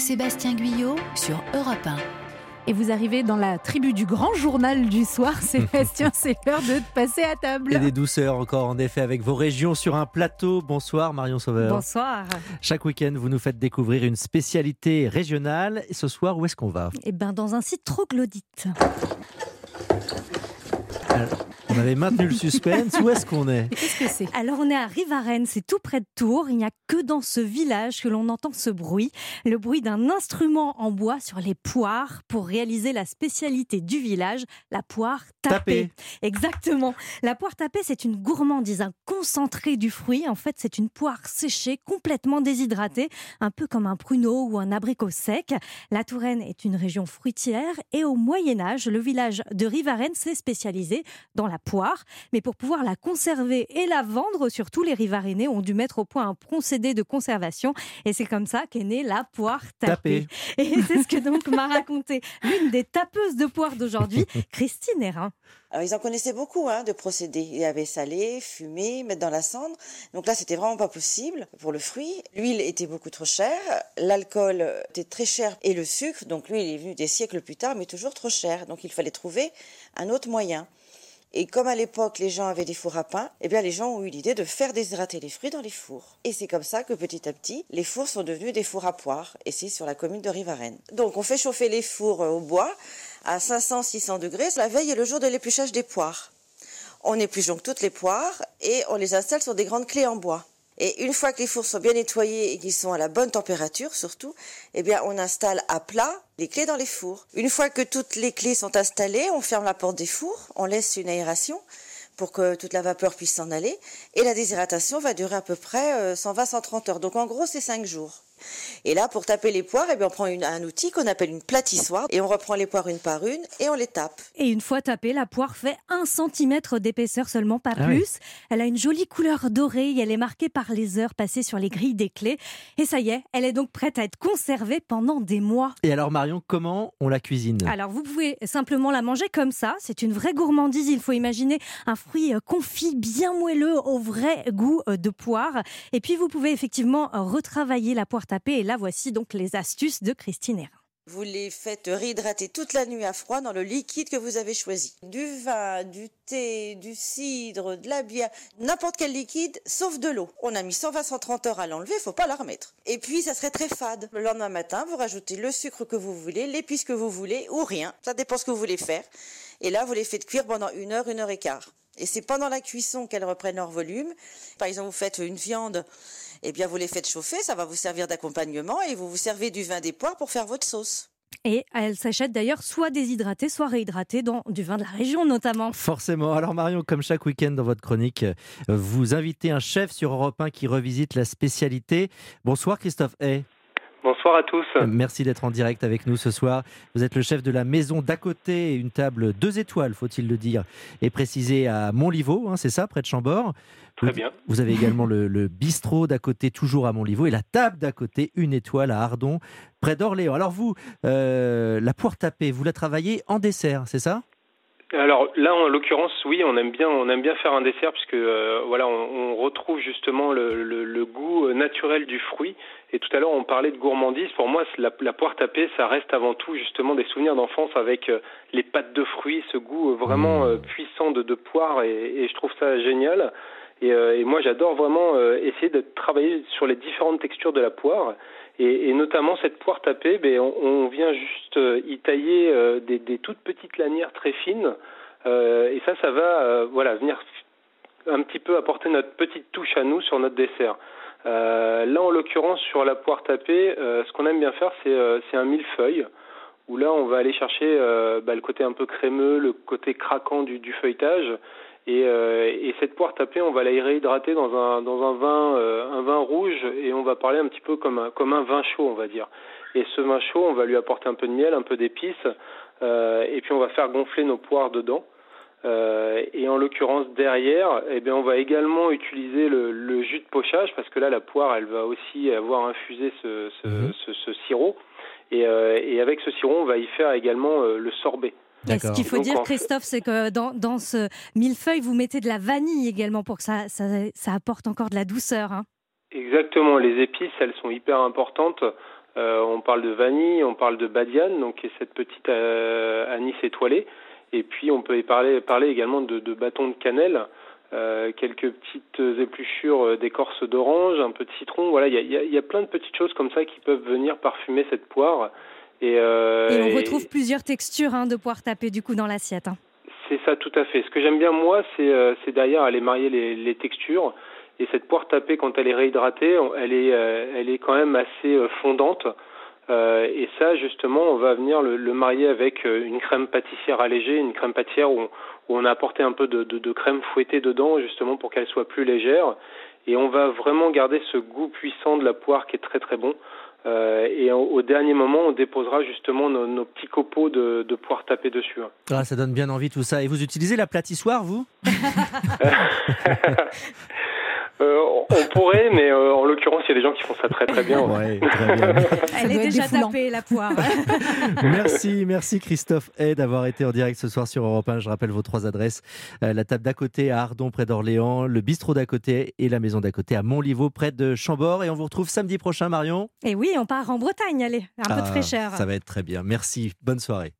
Sébastien Guyot sur Europe 1. Et vous arrivez dans la tribu du grand journal du soir, Sébastien, c'est l'heure de passer à table. Et des douceurs encore, en effet, avec vos régions sur un plateau. Bonsoir Marion Sauveur. Bonsoir. Chaque week-end, vous nous faites découvrir une spécialité régionale. Et ce soir, où est-ce qu'on va? Eh bien, dans un site troglodyte. On avait maintenu le suspense. Où est-ce qu'on est? Qu'est-ce que c'est? Alors, on est à Rivarennes, c'est tout près de Tours. Il n'y a que dans ce village que l'on entend ce bruit. Le bruit d'un instrument en bois sur les poires pour réaliser la spécialité du village, la poire tapée. Tapée. Exactement. La poire tapée, c'est une gourmandise, un concentré du fruit. En fait, c'est une poire séchée, complètement déshydratée, un peu comme un pruneau ou un abricot sec. La Touraine est une région fruitière et au Moyen-Âge, le village de Rivarennes s'est spécialisé dans la poire. Mais pour pouvoir la conserver et la vendre, surtout les Rivarenais ont dû mettre au point un procédé de conservation. Et c'est comme ça qu'est née la poire tapée. Et c'est ce que donc m'a raconté l'une des tapeuses de poire d'aujourd'hui, Christine Hérin. Alors, ils en connaissaient beaucoup hein, de procédés. Il y avait salé, fumé, mettre dans la cendre. Donc là, c'était vraiment pas possible pour le fruit. L'huile était beaucoup trop chère, l'alcool était très cher et le sucre, donc lui, il est venu des siècles plus tard, mais toujours trop cher. Donc il fallait trouver un autre moyen. Et comme à l'époque les gens avaient des fours à pain, eh bien les gens ont eu l'idée de faire déshydrater les fruits dans les fours. Et c'est comme ça que petit à petit, les fours sont devenus des fours à poire, et c'est sur la commune de Rivarennes. Donc on fait chauffer les fours euh, au bois à 500-600 degrés la veille et le jour de l'épluchage des poires. On épluche donc toutes les poires et on les installe sur des grandes clés en bois. Et une fois que les fours sont bien nettoyés et qu'ils sont à la bonne température surtout, eh bien on installe à plat les clés dans les fours. Une fois que toutes les clés sont installées, on ferme la porte des fours, on laisse une aération pour que toute la vapeur puisse s'en aller. Et la déshydratation va durer à peu près euh, 120-130 heures. Donc en gros, c'est 5 jours. Et là, pour taper les poires, eh bien, on prend une- un outil qu'on appelle une platissoire et on reprend les poires une par une et on les tape. Et une fois tapée, la poire fait un centimètre d'épaisseur seulement, pas Ah plus. Elle a une jolie couleur dorée et elle est marquée par les heures passées sur les grilles des clés. Et ça y est, elle est donc prête à être conservée pendant des mois. Et alors Marion, comment on la cuisine? Alors vous pouvez simplement la manger comme ça, c'est une vraie gourmandise, il faut imaginer un fruit euh, confit bien moelleux au vrai goût euh, de poire. Et puis vous pouvez effectivement euh, retravailler la poire tapée et là voici donc les astuces de Christine Hérin. Vous les faites réhydrater toute la nuit à froid dans le liquide que vous avez choisi. Du vin, du thé, du cidre, de la bière, n'importe quel liquide, sauf de l'eau. On a mis 120-130 heures à l'enlever, faut pas la remettre. Et puis, ça serait très fade. Le lendemain matin, vous rajoutez le sucre que vous voulez, l'épice que vous voulez, ou rien. Ça dépend ce que vous voulez faire. Et là, vous les faites cuire pendant une heure, une heure et quart. Et c'est pendant la cuisson qu'elles reprennent leur volume. Par exemple, vous faites une viande, eh bien, vous les faites chauffer, ça va vous servir d'accompagnement et vous vous servez du vin des poires pour faire votre sauce. Et elle s'achète d'ailleurs soit déshydratée, soit réhydratée dans du vin de la région notamment. Forcément. Alors Marion, comme chaque week-end dans votre chronique, euh, vous invitez un chef sur Europe 1 qui revisite la spécialité. Bonsoir Christophe Hay. Bonsoir à tous. Merci d'être en direct avec nous ce soir. Vous êtes le chef de la maison d'à côté, une table deux étoiles, faut-il le dire, et précisé à Montlivaud, hein, c'est ça, près de Chambord. Très Vous- bien. Vous avez également le, le bistrot d'à côté, toujours à Montlivaud, et la table d'à côté, une étoile à Ardon, près d'Orléans. Alors vous, euh, la poire tapée, vous la travaillez en dessert, c'est ça? Alors là, en l'occurrence, oui, on aime bien, on aime bien faire un dessert puisque euh, voilà, on, on retrouve justement le, le- le goût euh, naturel du fruit. Et tout à l'heure, on parlait de gourmandise. Pour moi, la, la poire tapée, ça reste avant tout justement des souvenirs d'enfance avec euh, les pâtes de fruits, ce goût euh, vraiment Mmh. euh, puissant de, de poire, et, et je trouve ça génial. Et, euh, et moi, j'adore vraiment euh, essayer de travailler sur les différentes textures de la poire. Et, notamment cette poire tapée, ben, on, vient juste euh, y tailler des, toutes petites lanières très fines. Et ça, ça va voilà, venir un petit peu apporter notre petite touche à nous sur notre dessert. Là, en l'occurrence, sur la poire tapée, ce qu'on aime bien faire, c'est un millefeuille, où là, on va aller chercher bah, le côté un peu crémeux, le côté craquant du feuilletage. Et, euh, et cette poire tapée, on va la réhydrater dans un, dans un vin, euh, un vin rouge, et on va parler un petit peu comme un, comme un vin chaud, on va dire. Et ce vin chaud, on va lui apporter un peu de miel, un peu d'épices, euh, et puis on va faire gonfler nos poires dedans. Et en l'occurrence derrière, eh bien, on va également utiliser le, le jus de pochage parce que là, la poire, elle va aussi avoir infusé ce, ce, Mhm. ce, ce sirop. Et, et avec ce sirop, on va y faire également le sorbet. Et ce qu'il faut Donc, dire, Christophe, c'est que dans, dans ce millefeuille, vous mettez de la vanille également pour que ça, ça, ça apporte encore de la douceur. hein. Exactement, les épices, elles sont hyper importantes. on parle de vanille, on parle de badiane, donc cette petite anis étoilée. Et puis on peut y parler, parler également de, de bâton de cannelle. Euh, quelques petites épluchures d'écorce d'orange, un peu de citron. Voilà, il y a, y a, plein de petites choses comme ça qui peuvent venir parfumer cette poire. Et, euh, et on retrouve plusieurs textures hein, de poire tapée du coup dans l'assiette. Hein. C'est ça, tout à fait. Ce que j'aime bien moi, c'est euh, derrière aller marier les, les, textures. Et cette poire tapée, quand elle est réhydratée, elle est, euh, elle est quand même assez fondante. Et ça, justement, on va venir le, le, marier avec une crème pâtissière allégée, une crème pâtissière où, où on a apporté un peu de, de, de crème fouettée dedans, justement pour qu'elle soit plus légère. Et on va vraiment garder ce goût puissant de la poire qui est très très bon. Euh, et au, dernier moment, on déposera justement nos, nos petits copeaux de, de, poire tapée dessus. Hein. Ah, ça donne bien envie tout ça. Et vous utilisez la platissoire, vous? Euh, on pourrait, mais euh, en l'occurrence, il y a des gens qui font ça très très bien. Ouais, très bien. Elle est déjà tapée, la poire. merci, merci Christophe Hay d'avoir été en direct ce soir sur Europe 1. Je rappelle vos trois adresses. Euh, la table d'à côté à Ardon, près d'Orléans, le bistrot d'à côté et la maison d'à côté à Montlivaud, près de Chambord. Et on vous retrouve samedi prochain, Marion. Et oui, on part en Bretagne, allez, un peu de ah, fraîcheur. Ça va être très bien. Merci, bonne soirée.